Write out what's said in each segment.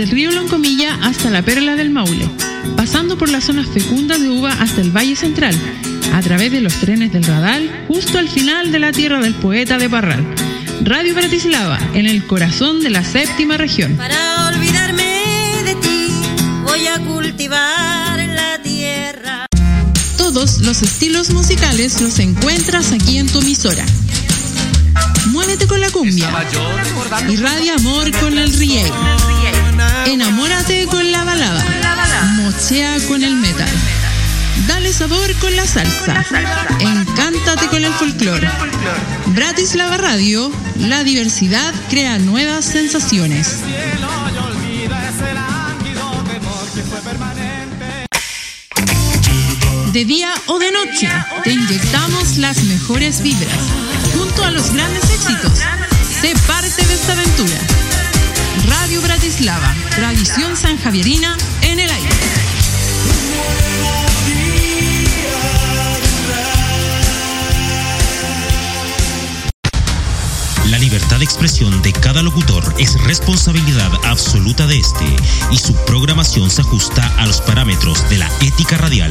desde el río Loncomilla hasta la Perla del Maule, pasando por las zonas fecundas de uva hasta el Valle Central, a través de los trenes del Radal, justo al final de la tierra del poeta de Parral. Radio Bratislava, en el corazón de la séptima región. Para olvidarme de ti, voy a cultivar la tierra. Todos los estilos musicales los encuentras aquí en tu emisora. Muévete con la cumbia. Irradia amor con el reggae. Enamórate con la balada. Mochea con el metal. Dale sabor con la salsa. Encántate con el folclore. Bratislava Radio, la diversidad crea nuevas sensaciones. De día o de noche, te inyectamos las mejores vibras, junto a los grandes éxitos. Sé Bratislava, tradición sanjavierina en el aire. La libertad de expresión de cada locutor es responsabilidad absoluta de este y su programación se ajusta a los parámetros de la ética radial.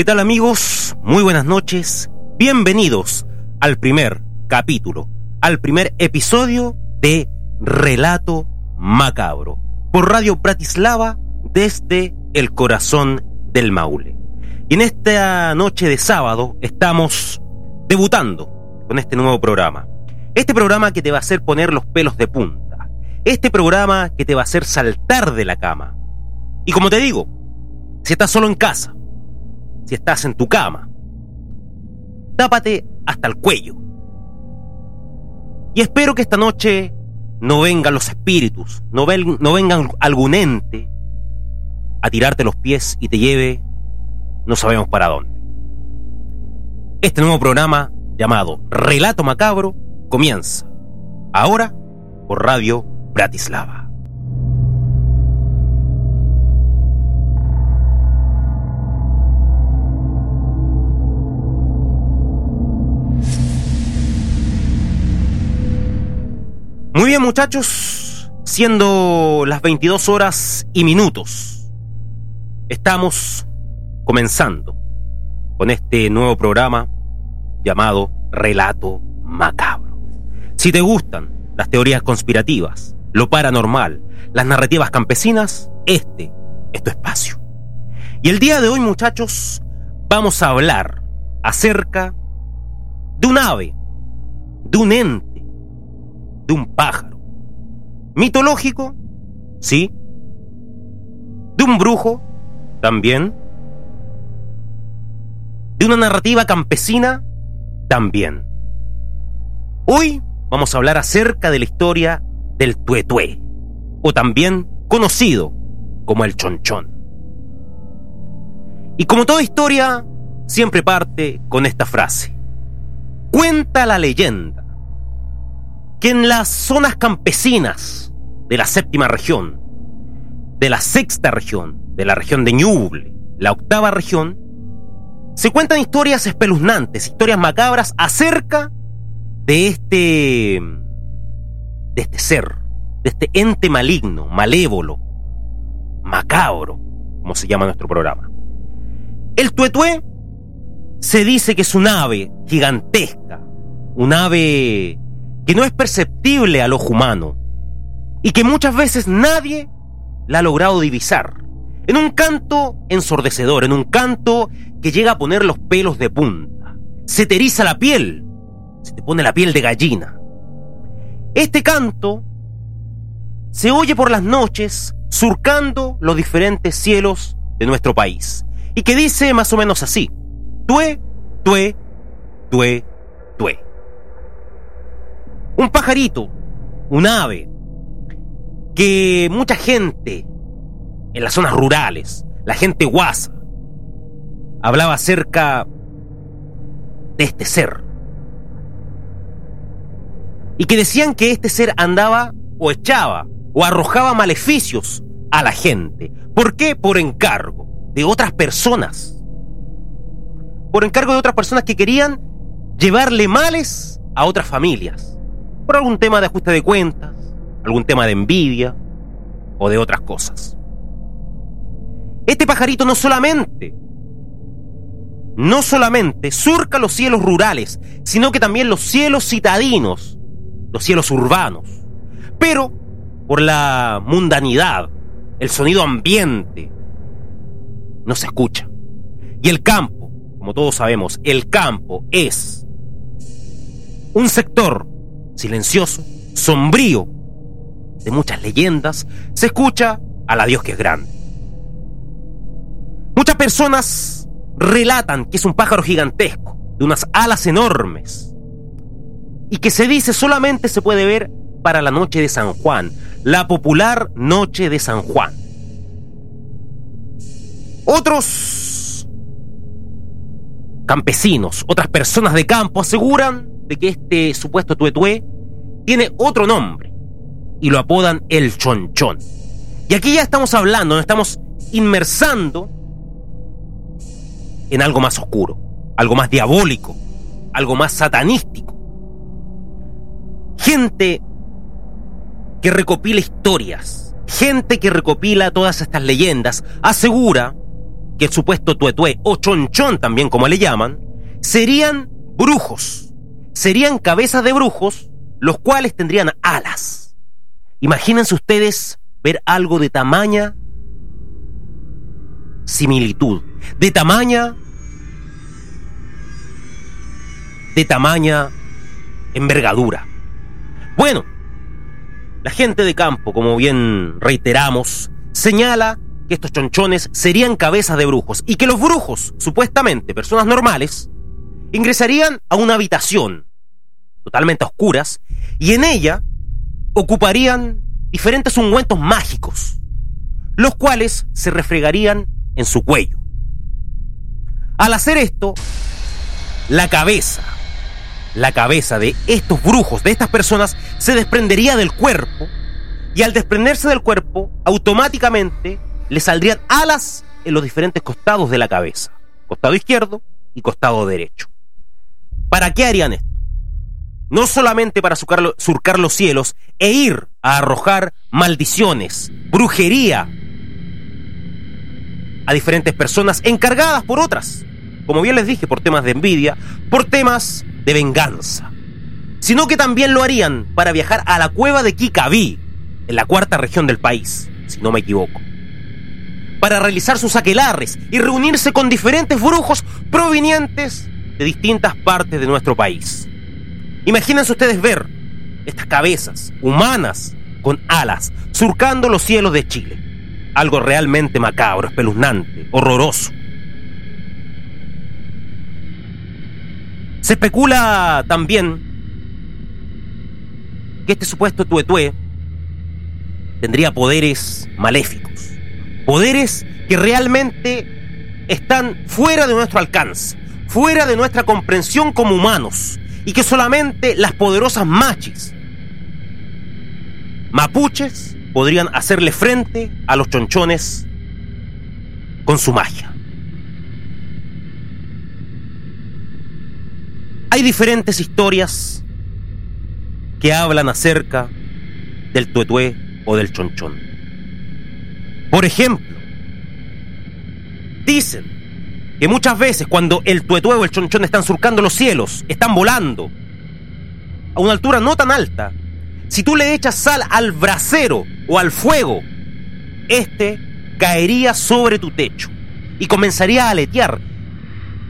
¿Qué tal amigos? Muy buenas noches. Bienvenidos al primer capítulo, al primer episodio de Relato Macabro, por Radio Bratislava desde el corazón del Maule. Y en esta noche de sábado estamos debutando con este nuevo programa. Este programa que te va a hacer poner los pelos de punta. Este programa que te va a hacer saltar de la cama. Y como te digo, si estás solo en casa, si estás en tu cama. Tápate hasta el cuello. Y espero que esta noche no vengan los espíritus, no, no vengan algún ente a tirarte los pies y te lleve no sabemos para dónde. Este nuevo programa llamado Relato Macabro comienza ahora por Radio Bratislava. Muy bien muchachos, siendo las 22 horas y minutos, estamos comenzando con este nuevo programa llamado Relato Macabro. Si te gustan las teorías conspirativas, lo paranormal, las narrativas campesinas, este es tu espacio. Y el día de hoy muchachos, vamos a hablar acerca de un ave, de un ente, de un pájaro. Mitológico, sí. De un brujo, también. De una narrativa campesina, también. Hoy vamos a hablar acerca de la historia del tuetué, o también conocido como el chonchón. Y como toda historia, siempre parte con esta frase. Cuenta la leyenda que en las zonas campesinas de la séptima región, de la sexta región, de la región de Ñuble, la octava región, se cuentan historias espeluznantes, historias macabras acerca de este de este ser, de este ente maligno, malévolo, macabro, como se llama nuestro programa. El tuetué se dice que es un ave gigantesca, un ave que no es perceptible al ojo humano y que muchas veces nadie la ha logrado divisar. En un canto ensordecedor, en un canto que llega a poner los pelos de punta. Se te la piel, se te pone la piel de gallina. Este canto se oye por las noches surcando los diferentes cielos de nuestro país y que dice más o menos así, tue, tue, tue. Un pajarito, un ave, que mucha gente en las zonas rurales, la gente guasa, hablaba acerca de este ser. Y que decían que este ser andaba o echaba o arrojaba maleficios a la gente. ¿Por qué? Por encargo de otras personas. Por encargo de otras personas que querían llevarle males a otras familias. Por algún tema de ajuste de cuentas, algún tema de envidia o de otras cosas. Este pajarito no solamente, no solamente surca los cielos rurales, sino que también los cielos citadinos, los cielos urbanos. Pero por la mundanidad, el sonido ambiente, no se escucha. Y el campo, como todos sabemos, el campo es un sector silencioso, sombrío, de muchas leyendas, se escucha a la Dios que es grande. Muchas personas relatan que es un pájaro gigantesco, de unas alas enormes, y que se dice solamente se puede ver para la noche de San Juan, la popular noche de San Juan. Otros campesinos, otras personas de campo aseguran de que este supuesto tuetué tiene otro nombre y lo apodan el chonchón. Y aquí ya estamos hablando, nos estamos inmersando en algo más oscuro, algo más diabólico, algo más satanístico. Gente que recopila historias, gente que recopila todas estas leyendas, asegura que el supuesto tuetué o chonchón también como le llaman, serían brujos, serían cabezas de brujos, los cuales tendrían alas. Imagínense ustedes ver algo de tamaña similitud, de tamaña de tamaña envergadura. Bueno, la gente de campo, como bien reiteramos, señala que estos chonchones serían cabezas de brujos y que los brujos, supuestamente personas normales, ingresarían a una habitación totalmente oscuras y en ella ocuparían diferentes ungüentos mágicos, los cuales se refregarían en su cuello. Al hacer esto, la cabeza la cabeza de estos brujos, de estas personas, se desprendería del cuerpo y al desprenderse del cuerpo, automáticamente le saldrían alas en los diferentes costados de la cabeza, costado izquierdo y costado derecho. ¿Para qué harían esto? No solamente para surcar, los cielos e ir a arrojar maldiciones, brujería a diferentes personas encargadas por otras, como bien les dije, por temas de envidia, por temas de venganza, sino que también lo harían para viajar a la cueva de Kikaví, en la cuarta región del país, si no me equivoco, para realizar sus aquelarres y reunirse con diferentes brujos provenientes de distintas partes de nuestro país. Imagínense ustedes ver estas cabezas humanas con alas surcando los cielos de Chile. Algo realmente macabro, espeluznante, horroroso. Se especula también que este supuesto tuetué tendría poderes maléficos, poderes que realmente están fuera de nuestro alcance, fuera de nuestra comprensión como humanos, y que solamente las poderosas machis mapuches podrían hacerle frente a los chonchones con su magia. Hay diferentes historias que hablan acerca del tuetué o del chonchón. Por ejemplo, dicen que muchas veces cuando el tuetué o el chonchón están surcando los cielos, están volando a una altura no tan alta, si tú le echas sal al brasero o al fuego este caería sobre tu techo y comenzaría a aletear,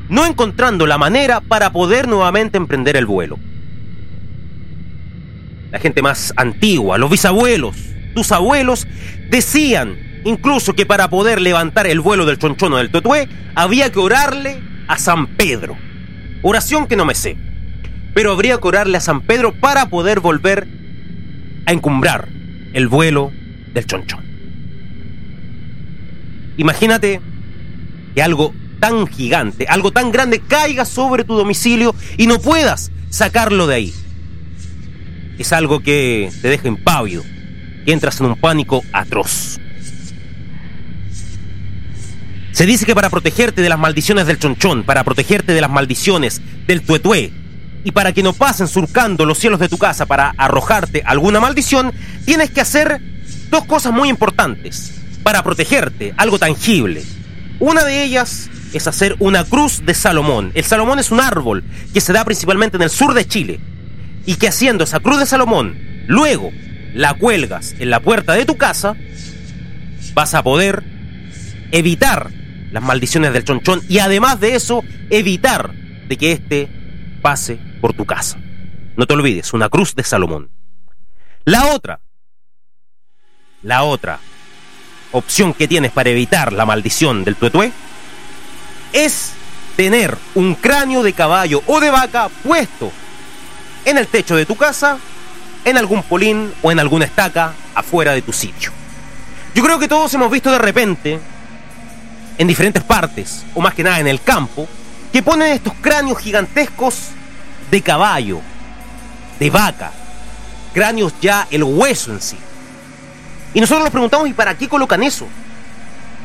no encontrando la manera para poder nuevamente emprender el vuelo. La gente más antigua, los bisabuelos, tus abuelos, decían incluso que para poder levantar el vuelo del chonchono del totué había que orarle a San Pedro. Oración que no me sé, pero habría que orarle a San Pedro para poder volver a encumbrar el vuelo del chonchón. Imagínate que algo tan gigante, algo tan grande caiga sobre tu domicilio y no puedas sacarlo de ahí. Es algo que te deja impávido, que entras en un pánico atroz. Se dice que para protegerte de las maldiciones del chonchón, para protegerte de las maldiciones del tuetué, y para que no pasen surcando los cielos de tu casa para arrojarte alguna maldición, tienes que hacer dos cosas muy importantes para protegerte, algo tangible. Una de ellas es hacer una cruz de Salomón. El Salomón es un árbol que se da principalmente en el sur de Chile. Y que haciendo esa cruz de Salomón, luego la cuelgas en la puerta de tu casa, vas a poder evitar las maldiciones del chonchón y además de eso, evitar de que éste pase por tu casa. No te olvides, una cruz de Salomón. La otra, la otra opción que tienes para evitar la maldición del tuetué es tener un cráneo de caballo o de vaca puesto en el techo de tu casa, en algún polín o en alguna estaca afuera de tu sitio. Yo creo que todos hemos visto de repente, en diferentes partes, o más que nada en el campo, que ponen estos cráneos gigantescos de caballo, de vaca, cráneos ya el hueso en sí. Y nosotros nos preguntamos, ¿y para qué colocan eso?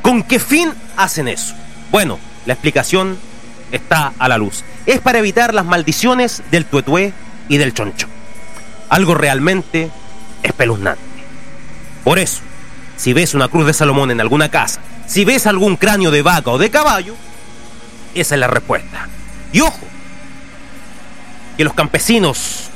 ¿Con qué fin hacen eso? Bueno, la explicación está a la luz. Es para evitar las maldiciones del tuetué y del choncho. Algo realmente espeluznante. Por eso, si ves una cruz de Salomón en alguna casa, si ves algún cráneo de vaca o de caballo, esa es la respuesta. Y ojo, que los campesinos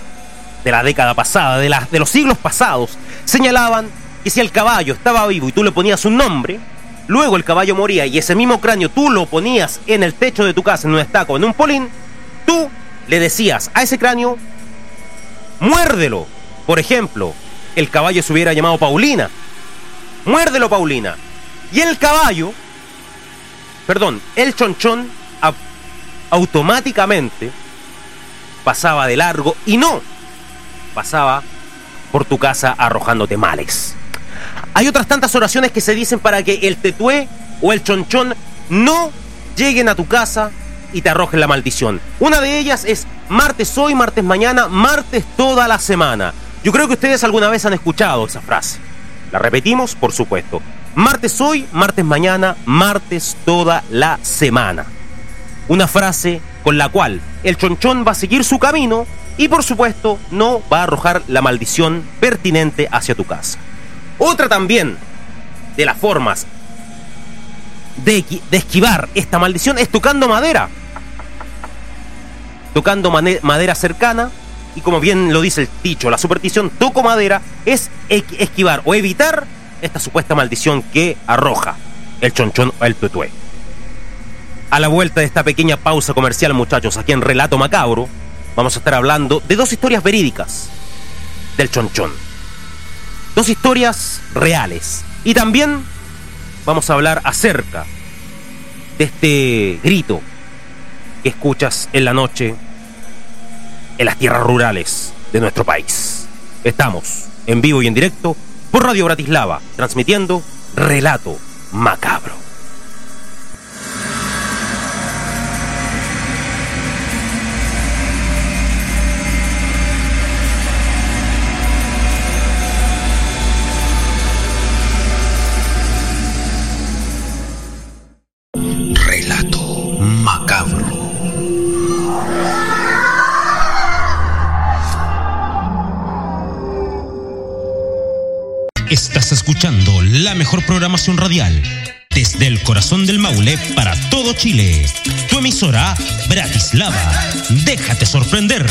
de la década pasada, de, de los siglos pasados, señalaban que si el caballo estaba vivo y tú le ponías un nombre, luego el caballo moría y ese mismo cráneo tú lo ponías en el techo de tu casa, en un estaco, en un polín, tú le decías a ese cráneo, muérdelo. Por ejemplo, el caballo se hubiera llamado Paulina. Muérdelo, Paulina. Y el caballo, perdón, el chonchón automáticamente pasaba de largo y no pasaba por tu casa arrojándote males. Hay otras tantas oraciones que se dicen para que el tetué o el chonchón no lleguen a tu casa y te arrojen la maldición. Una de ellas es martes hoy, martes mañana, martes toda la semana. Yo creo que ustedes alguna vez han escuchado esa frase. La repetimos, por supuesto. Martes hoy, martes mañana, martes toda la semana. Una frase con la cual el chonchón va a seguir su camino y por supuesto no va a arrojar la maldición pertinente hacia tu casa. Otra también de las formas de, esquivar esta maldición es tocando madera. Tocando madera cercana y como bien lo dice el dicho, la superstición, toco madera es esquivar o evitar esta supuesta maldición que arroja el chonchón o el tutué. A la vuelta de esta pequeña pausa comercial, muchachos, aquí en Relato Macabro, vamos a estar hablando de dos historias verídicas del chonchón. Dos historias reales. Y también vamos a hablar acerca de este grito que escuchas en la noche en las tierras rurales de nuestro país. Estamos en vivo y en directo por Radio Bratislava, transmitiendo Relato Macabro. Programación radial desde el corazón del Maule para todo Chile. Tu emisora Bratislava. Déjate sorprender.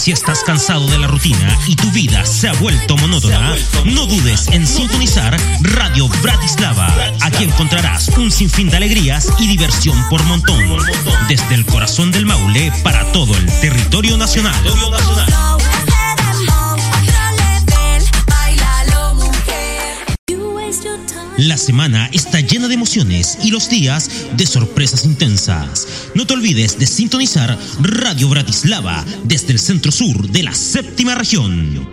Si estás cansado de la rutina y tu vida se ha vuelto monótona, no dudes en sintonizar Radio Bratislava. Aquí encontrarás un sinfín de alegrías y diversión por montón. Desde el corazón del Maule para todo el territorio nacional. La semana está llena de emociones y los días de sorpresas intensas. No te olvides de sintonizar Radio Bratislava desde el centro sur de la séptima región.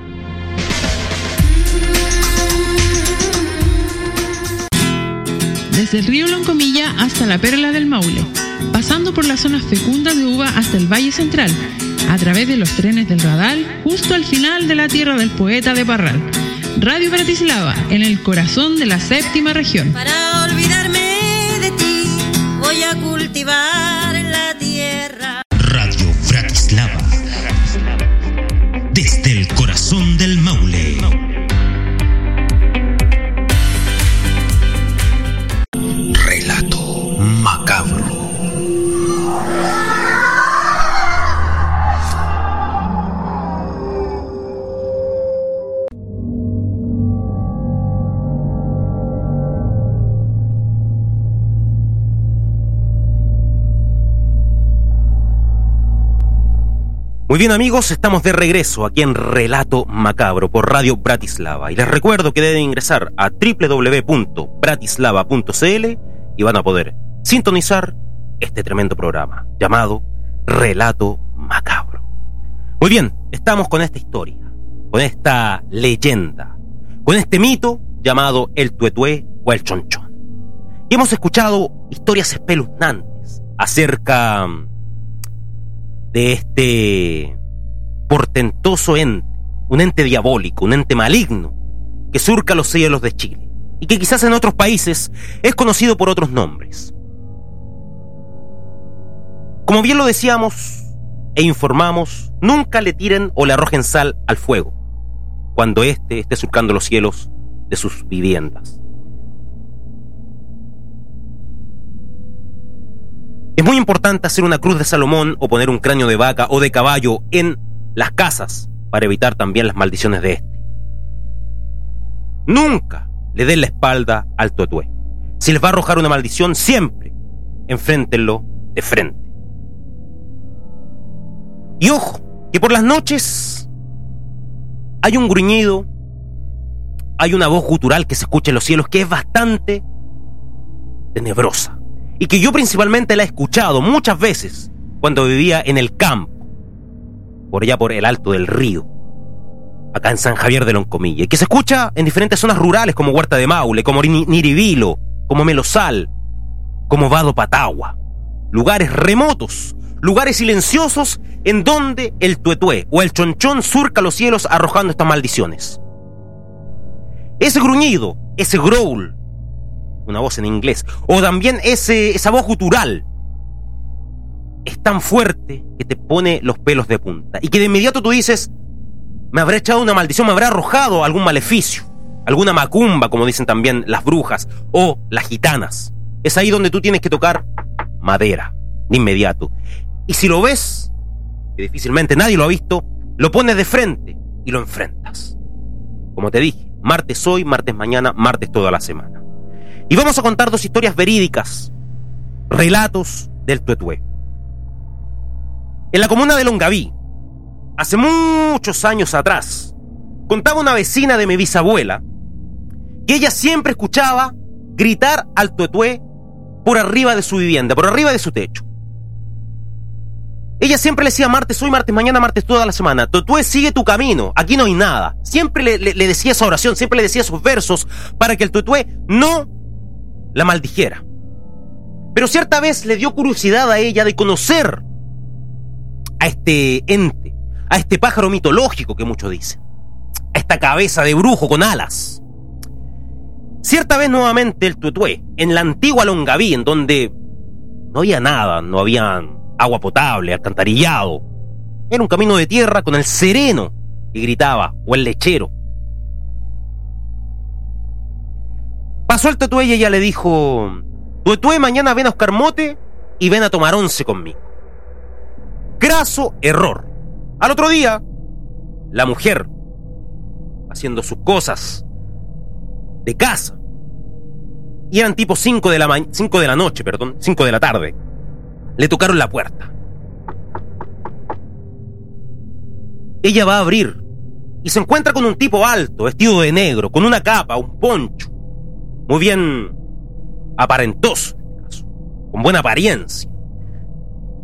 Desde el río Loncomilla hasta la Perla del Maule, pasando por las zonas fecundas de uva hasta el Valle Central, a través de los trenes del Radal, justo al final de la tierra del poeta de Parral Radio Bratislava, en el corazón de la séptima región. Muy bien amigos, estamos de regreso aquí en Relato Macabro por Radio Bratislava y les recuerdo que deben ingresar a www.bratislava.cl y van a poder sintonizar este tremendo programa llamado Relato Macabro. Muy bien, estamos con esta historia, con esta leyenda, con este mito llamado el tuetué o el chonchón. Y hemos escuchado historias espeluznantes acerca de este portentoso ente, un ente diabólico, un ente maligno, que surca los cielos de Chile y que quizás en otros países es conocido por otros nombres. Como bien lo decíamos e informamos, nunca le tiren o le arrojen sal al fuego cuando éste esté surcando los cielos de sus viviendas. Es muy importante hacer una cruz de Salomón o poner un cráneo de vaca o de caballo en las casas para evitar también las maldiciones de este. Nunca le den la espalda al tuetué. Si les va a arrojar una maldición, siempre enfréntenlo de frente. Y ojo, que por las noches hay un gruñido, hay una voz gutural que se escucha en los cielos que es bastante tenebrosa y que yo principalmente la he escuchado muchas veces cuando vivía en el campo, por allá por el alto del río, acá en San Javier de Loncomilla, y que se escucha en diferentes zonas rurales como Huerta de Maule, como Niribilo, como Melosal, como Vado Patagua, lugares remotos, lugares silenciosos en donde el tuetué o el chonchón surca los cielos arrojando estas maldiciones. Ese gruñido, ese growl, una voz en inglés, o también ese, esa voz gutural, es tan fuerte que te pone los pelos de punta. Y que de inmediato tú dices, me habrá echado una maldición, me habrá arrojado algún maleficio, alguna macumba, como dicen también las brujas, o las gitanas. Es ahí donde tú tienes que tocar madera, de inmediato. Y si lo ves, que difícilmente nadie lo ha visto, lo pones de frente y lo enfrentas. Como te dije, martes hoy, martes mañana, martes toda la semana. Y vamos a contar dos historias verídicas, relatos del Tuetué. En la comuna de Longaví, hace muchos años atrás, contaba una vecina de mi bisabuela que ella siempre escuchaba gritar al Tuetué por arriba de su vivienda, por arriba de su techo. Ella siempre le decía martes hoy, martes mañana, martes toda la semana. Tuetué, sigue tu camino, aquí no hay nada. Siempre le, decía esa oración, siempre le decía esos versos para que el Tuetué no la maldijera. Pero cierta vez le dio curiosidad a ella de conocer a este ente, a este pájaro mitológico que muchos dicen, a esta cabeza de brujo con alas. Cierta vez nuevamente el tuetué, en la antigua Longaví, en donde no había nada, no había agua potable, alcantarillado. Era un camino de tierra con el sereno y gritaba, o el lechero. Pasó el Tuetué y ella le dijo, Tuetué, mañana ven a Oscar Mote y ven a tomar once conmigo. Graso error. Al otro día, la mujer, haciendo sus cosas de casa, y eran tipo 5 de, la de la noche, perdón, 5 de la tarde, le tocaron la puerta. Ella va a abrir y se encuentra con un tipo alto, vestido de negro, con una capa, un poncho, muy bien aparentoso, este con buena apariencia,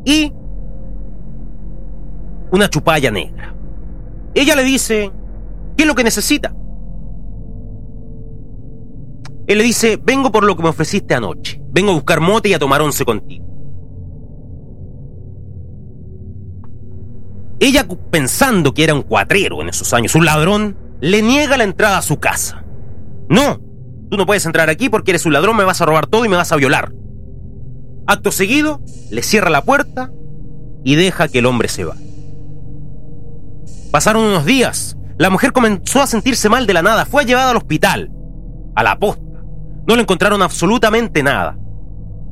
y una chupalla negra. Ella le dice, ¿qué es lo que necesita? Él le dice, vengo por lo que me ofreciste anoche, vengo a buscar mote y a tomar once contigo. Ella, pensando que era un cuatrero en esos años, un ladrón, le niega la entrada a su casa. No, tú no puedes entrar aquí porque eres un ladrón, me vas a robar todo y me vas a violar. Acto seguido, le cierra la puerta y deja que el hombre se va. Pasaron unos días. La mujer comenzó a sentirse mal de la nada. Fue llevada al hospital, a la posta. No le encontraron absolutamente nada.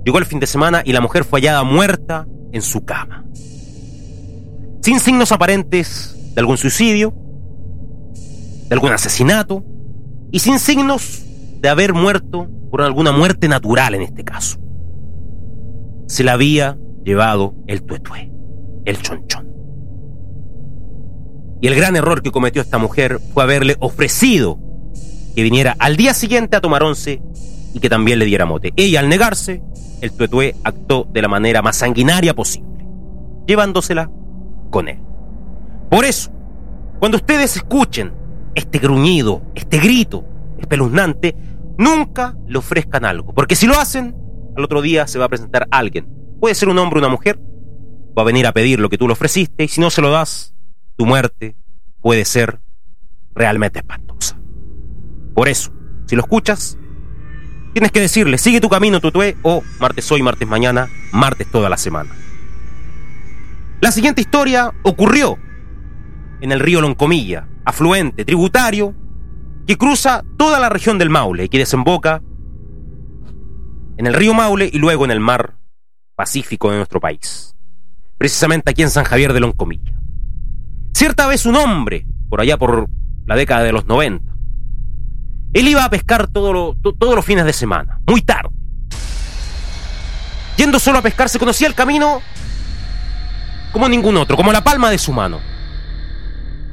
Llegó el fin de semana y la mujer fue hallada muerta en su cama sin signos aparentes de algún suicidio, de algún asesinato, y sin signos de haber muerto por alguna muerte natural en este caso. Se la había llevado el tuetué, el chonchón. Y el gran error que cometió esta mujer fue haberle ofrecido que viniera al día siguiente a tomar once y que también le diera mote. Ella, al negarse, el tuetué actuó de la manera más sanguinaria posible, llevándosela con él. Por eso, cuando ustedes escuchen este gruñido, este grito espeluznante, nunca le ofrezcan algo, porque si lo hacen, al otro día se va a presentar alguien. Puede ser un hombre o una mujer, va a venir a pedir lo que tú le ofreciste y si no se lo das, tu muerte puede ser realmente espantosa. Por eso, si lo escuchas, tienes que decirle, sigue tu camino, tutué, o martes hoy, martes mañana, martes toda la semana. La siguiente historia ocurrió en el río Loncomilla, afluente tributario que cruza toda la región del Maule y que desemboca en el río Maule y luego en el mar Pacífico de nuestro país. Precisamente aquí en San Javier de Loncomilla. Cierta vez un hombre, por allá por la década de los 90, él iba a pescar todos los fines de semana, muy tarde. Yendo solo a pescar, se conocía el camino como ningún otro, como la palma de su mano.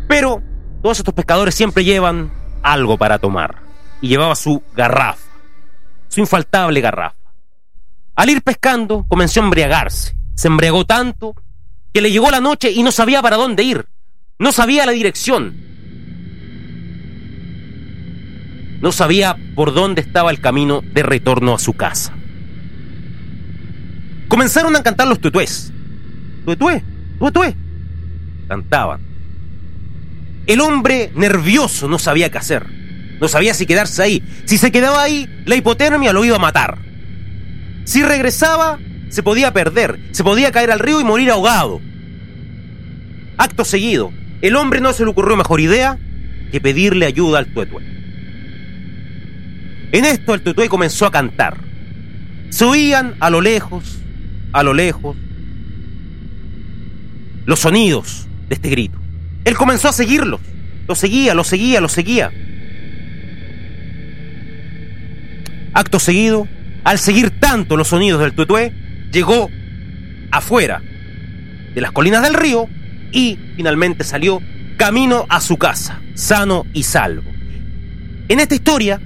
Pero todos estos pescadores siempre llevan algo para tomar. Y llevaba su garrafa, su infaltable garrafa. Al ir pescando, comenzó a embriagarse. Se embriagó tanto que le llegó la noche y no sabía para dónde ir. No sabía la dirección. No sabía por dónde estaba el camino de retorno a su casa. Comenzaron a cantar los tutués. Tuetué, tuetué. Cantaban. El hombre nervioso no sabía qué hacer. No sabía si quedarse ahí. Si se quedaba ahí, la hipotermia lo iba a matar. Si regresaba, se podía perder. Se podía caer al río y morir ahogado. Acto seguido, el hombre no se le ocurrió mejor idea que pedirle ayuda al tuetué. En esto el tuetué comenzó a cantar. Se oían a lo lejos, a lo lejos, los sonidos de este grito. Él comenzó a seguirlos. Lo seguía, lo seguía, lo seguía. Acto seguido, al seguir tanto los sonidos del tuetué, llegó afuera de las colinas del río y finalmente salió camino a su casa, sano y salvo. En esta historia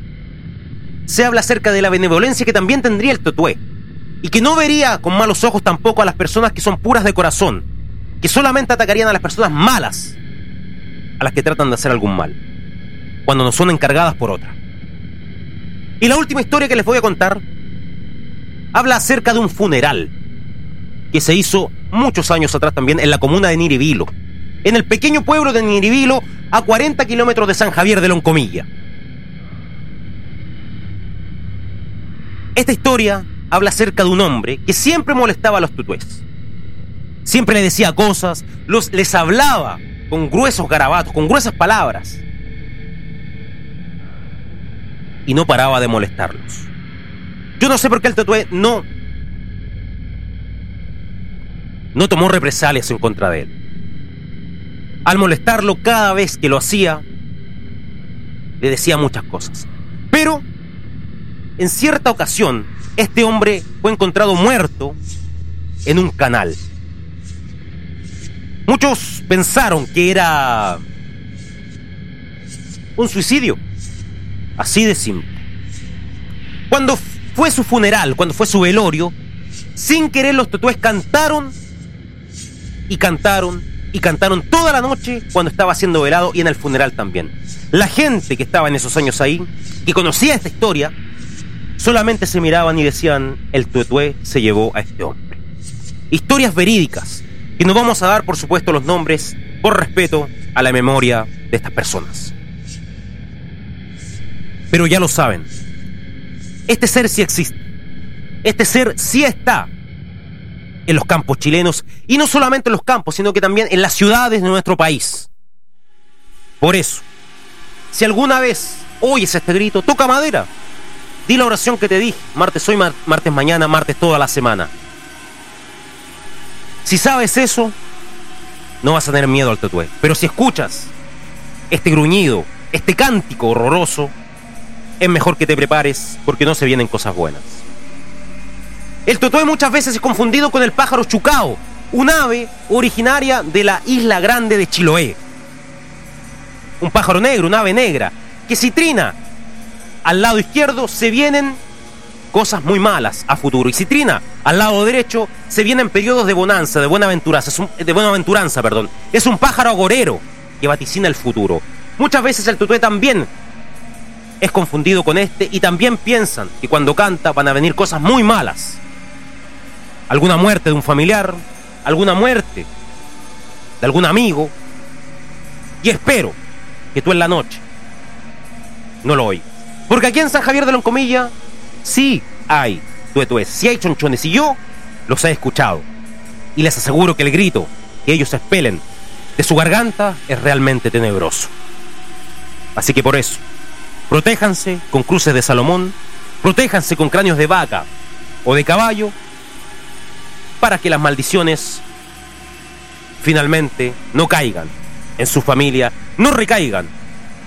se habla acerca de la benevolencia que también tendría el tuetué y que no vería con malos ojos tampoco a las personas que son puras de corazón, que solamente atacarían a las personas malas, a las que tratan de hacer algún mal, cuando no son encargadas por otra. Y la última historia que les voy a contar habla acerca de un funeral que se hizo muchos años atrás también en la comuna de Niribilo, en el pequeño pueblo de Niribilo, a 40 kilómetros de San Javier de Loncomilla. Esta historia habla acerca de un hombre que siempre molestaba a los tutués Siempre le decía cosas, los, les hablaba con gruesos garabatos, con gruesas palabras. Y no paraba de molestarlos. Yo no sé por qué el tatué no, no tomó represalias en contra de él. Al molestarlo cada vez que lo hacía, le decía muchas cosas. Pero, en cierta ocasión, este hombre fue encontrado muerto en un canal. Muchos pensaron que era un suicidio. Así de simple. Cuando fue su funeral, cuando fue su velorio, sin querer los tutués cantaron y cantaron y cantaron toda la noche cuando estaba siendo velado y en el funeral también. La gente que estaba en esos años ahí, que conocía esta historia, solamente se miraban y decían, el tuetué se llevó a este hombre. Historias verídicas, que nos vamos a dar por supuesto los nombres por respeto a la memoria de estas personas. Pero ya lo saben, este ser sí existe. Este ser sí está en los campos chilenos y no solamente en los campos, sino que también en las ciudades de nuestro país. Por eso, si alguna vez oyes este grito, toca madera. Di la oración que te dije, martes hoy, martes mañana, martes toda la semana. Si sabes eso, no vas a tener miedo al tetué. Pero si escuchas este gruñido, este cántico horroroso, es mejor que te prepares porque no se vienen cosas buenas. El totoé muchas veces es confundido con el pájaro chucao, un ave originaria de la isla grande de Chiloé. Un pájaro negro, un ave negra, que si trina al lado izquierdo se vienen cosas muy malas a futuro. Y si trina al lado derecho se vienen periodos de bonanza, de buena aventuranza, de buena aventuranza, perdón. Es un pájaro agorero que vaticina el futuro. Muchas veces el totoé también es confundido con este y también piensan que cuando canta van a venir cosas muy malas alguna muerte de un familiar, alguna muerte de algún amigo. Y espero que tú en la noche no lo oigas. Porque aquí en San Javier de Loncomilla sí hay tuetues, sí hay chonchones. Y yo los he escuchado. Y les aseguro que el grito que ellos expelen de su garganta es realmente tenebroso. Así que por eso, protéjanse con cruces de Salomón, protéjanse con cráneos de vaca o de caballo para que las maldiciones finalmente no caigan en su familia, no recaigan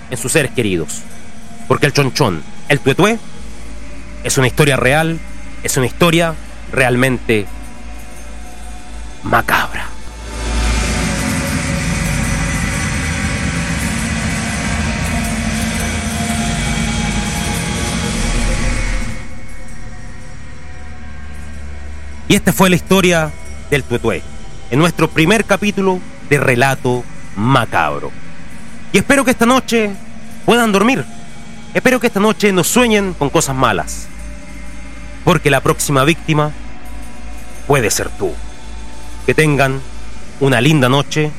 en sus seres queridos. Porque el chonchón, el tuetué, es una historia real, es una historia realmente macabra. Y esta fue la historia del tuetué, en nuestro primer capítulo de Relato Macabro. Y espero que esta noche puedan dormir. Espero que esta noche no sueñen con cosas malas. Porque la próxima víctima puede ser tú. Que tengan una linda noche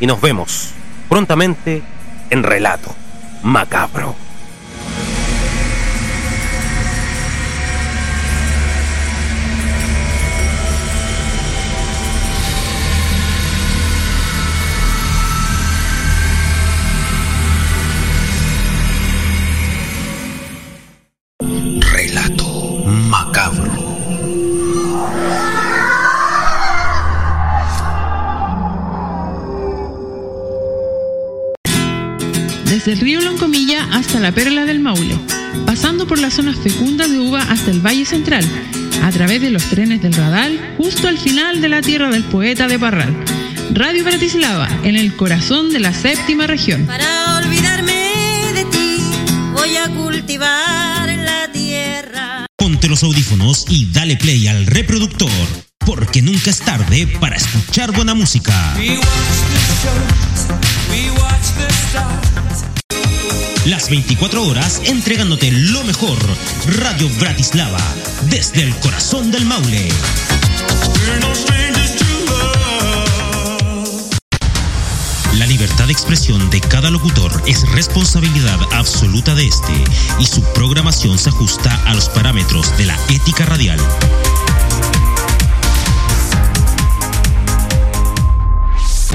y nos vemos prontamente en Relato Macabro. Por las zonas fecundas de uva hasta el Valle Central, a través de los trenes del Radal, justo al final de la tierra del poeta de Parral. Radio Bratislava, en el corazón de la séptima región. Para olvidarme de ti, voy a cultivar la tierra. Ponte los audífonos y dale play al reproductor, porque nunca es tarde para escuchar buena música las 24 horas entregándote lo mejor. Radio Bratislava, desde el corazón del Maule. La libertad de expresión de cada locutor es responsabilidad absoluta de este y su programación se ajusta a los parámetros de la ética radial.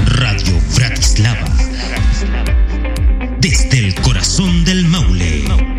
Radio Bratislava. Desde el corazón son del Maule.